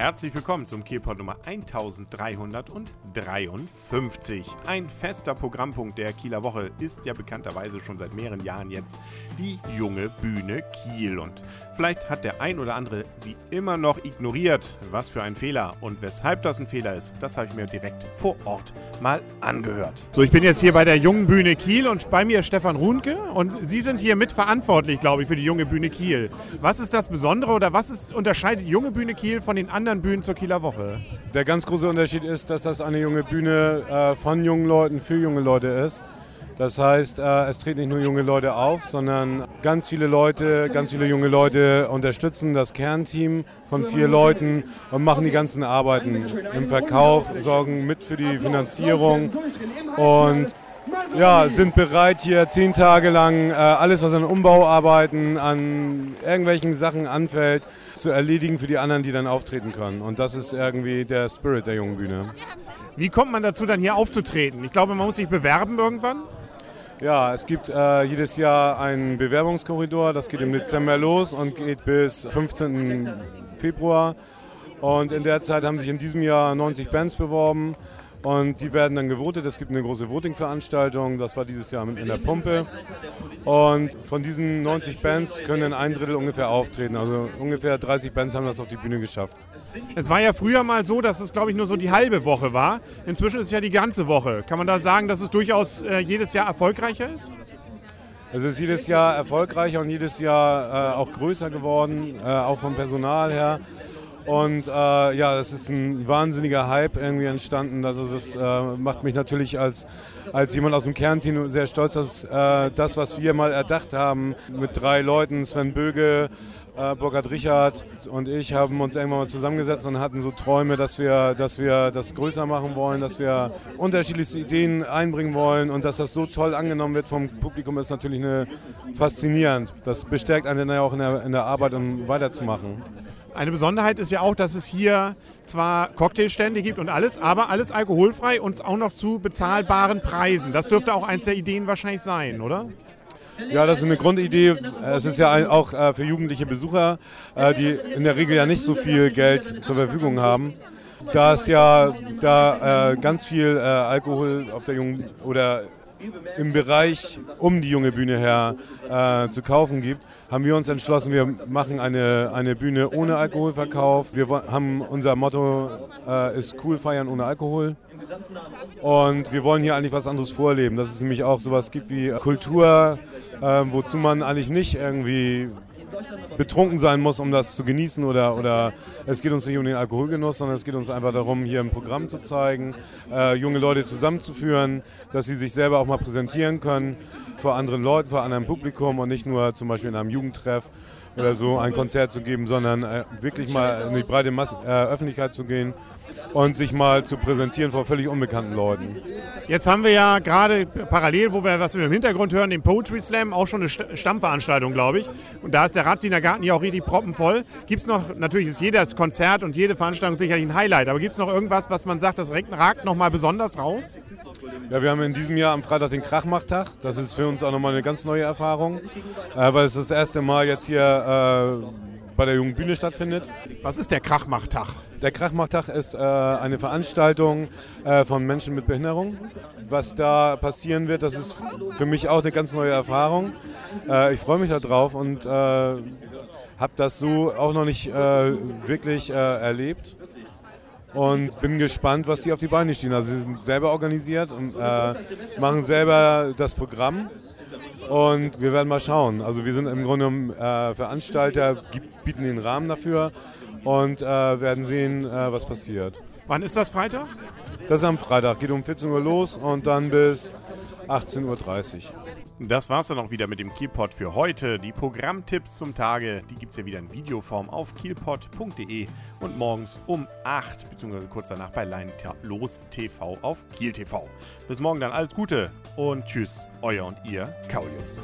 Herzlich willkommen zum Kielpot Nummer 1353. Ein fester Programmpunkt der Kieler Woche ist ja bekannterweise schon seit mehreren Jahren jetzt die junge Bühne Kiel. Und vielleicht hat der ein oder andere sie immer noch ignoriert. Was für ein Fehler und weshalb das ein Fehler ist, das habe ich mir direkt vor Ort mal angehört. So, ich bin jetzt hier bei der jungen Bühne Kiel und bei mir ist Stefan Runke und Sie sind hier mitverantwortlich, glaube ich, für die junge Bühne Kiel. Was ist das Besondere oder was ist, unterscheidet die junge Bühne Kiel von den anderen Bühnen zur Kieler Woche? Der ganz große Unterschied ist, dass das eine junge Bühne äh, von jungen Leuten für junge Leute ist. Das heißt, äh, es treten nicht nur junge Leute auf, sondern ganz viele Leute, ganz viele junge Leute unterstützen das Kernteam von vier Leuten und machen die ganzen Arbeiten im Verkauf, sorgen mit für die Finanzierung und ja, sind bereit hier zehn Tage lang äh, alles, was an Umbauarbeiten, an irgendwelchen Sachen anfällt, zu erledigen für die anderen, die dann auftreten können. Und das ist irgendwie der Spirit der jungen Bühne. Wie kommt man dazu, dann hier aufzutreten? Ich glaube, man muss sich bewerben irgendwann. Ja, es gibt äh, jedes Jahr einen Bewerbungskorridor. Das geht im Dezember los und geht bis 15. Februar. Und in der Zeit haben sich in diesem Jahr 90 Bands beworben. Und die werden dann gewotet. Es gibt eine große Voting-Veranstaltung. Das war dieses Jahr in der Pumpe. Und von diesen 90 Bands können ein Drittel ungefähr auftreten. Also ungefähr 30 Bands haben das auf die Bühne geschafft. Es war ja früher mal so, dass es, glaube ich, nur so die halbe Woche war. Inzwischen ist es ja die ganze Woche. Kann man da sagen, dass es durchaus äh, jedes Jahr erfolgreicher ist? Es ist jedes Jahr erfolgreicher und jedes Jahr äh, auch größer geworden, äh, auch vom Personal her. Und äh, ja, das ist ein wahnsinniger Hype irgendwie entstanden. Also das äh, macht mich natürlich als, als jemand aus dem Kernteam sehr stolz, dass äh, das, was wir mal erdacht haben mit drei Leuten, Sven Böge, äh, Burkhard Richard und ich haben uns irgendwann mal zusammengesetzt und hatten so Träume, dass wir, dass wir das größer machen wollen, dass wir unterschiedlichste Ideen einbringen wollen und dass das so toll angenommen wird vom Publikum ist natürlich eine, faszinierend. Das bestärkt einen ja auch in der, in der Arbeit, um weiterzumachen. Eine Besonderheit ist ja auch, dass es hier zwar Cocktailstände gibt und alles, aber alles alkoholfrei und auch noch zu bezahlbaren Preisen. Das dürfte auch eins der Ideen wahrscheinlich sein, oder? Ja, das ist eine Grundidee. Es ist ja auch äh, für jugendliche Besucher, äh, die in der Regel ja nicht so viel Geld zur Verfügung haben. Da es ja da äh, ganz viel Alkohol auf der jungen oder im Bereich um die junge Bühne her äh, zu kaufen gibt, haben wir uns entschlossen, wir machen eine, eine Bühne ohne Alkoholverkauf. Wir haben unser Motto äh, ist cool feiern ohne Alkohol. Und wir wollen hier eigentlich was anderes vorleben, dass es nämlich auch sowas gibt wie Kultur, äh, wozu man eigentlich nicht irgendwie betrunken sein muss, um das zu genießen oder, oder es geht uns nicht um den Alkoholgenuss, sondern es geht uns einfach darum, hier ein Programm zu zeigen, äh, junge Leute zusammenzuführen, dass sie sich selber auch mal präsentieren können vor anderen Leuten, vor anderem Publikum und nicht nur zum Beispiel in einem Jugendtreff oder so ein Konzert zu geben, sondern äh, wirklich mal in die breite Mas äh, Öffentlichkeit zu gehen und sich mal zu präsentieren vor völlig unbekannten Leuten. Jetzt haben wir ja gerade parallel, wo wir was wir im Hintergrund hören, den Poetry Slam, auch schon eine Stammveranstaltung, glaube ich. Und da ist der Ratziner Garten ja auch richtig proppenvoll. Gibt es noch, natürlich ist jedes Konzert und jede Veranstaltung sicherlich ein Highlight, aber gibt es noch irgendwas, was man sagt, das ragt noch mal besonders raus? Ja, wir haben in diesem Jahr am Freitag den Krachmachtag. Das ist für uns auch nochmal eine ganz neue Erfahrung, äh, weil es das erste Mal jetzt hier äh, bei der Jungen Bühne stattfindet. Was ist der Krachmachtag? Der Krachmachtag ist äh, eine Veranstaltung äh, von Menschen mit Behinderung. Was da passieren wird, das ist für mich auch eine ganz neue Erfahrung. Äh, ich freue mich darauf und äh, habe das so auch noch nicht äh, wirklich äh, erlebt und bin gespannt, was die auf die Beine stehen. Also sie sind selber organisiert und äh, machen selber das Programm und wir werden mal schauen. Also wir sind im Grunde genommen äh, Veranstalter, bieten den Rahmen dafür und äh, werden sehen, äh, was passiert. Wann ist das Freitag? Das ist am Freitag, geht um 14 Uhr los und dann bis 18.30 Uhr. Das war's dann auch wieder mit dem Kielpot für heute. Die Programmtipps zum Tage, die gibt's ja wieder in Videoform auf kielpot.de und morgens um 8 bzw. kurz danach bei Line Los TV auf Kiel TV. Bis morgen dann alles Gute und tschüss, euer und ihr Kaulius.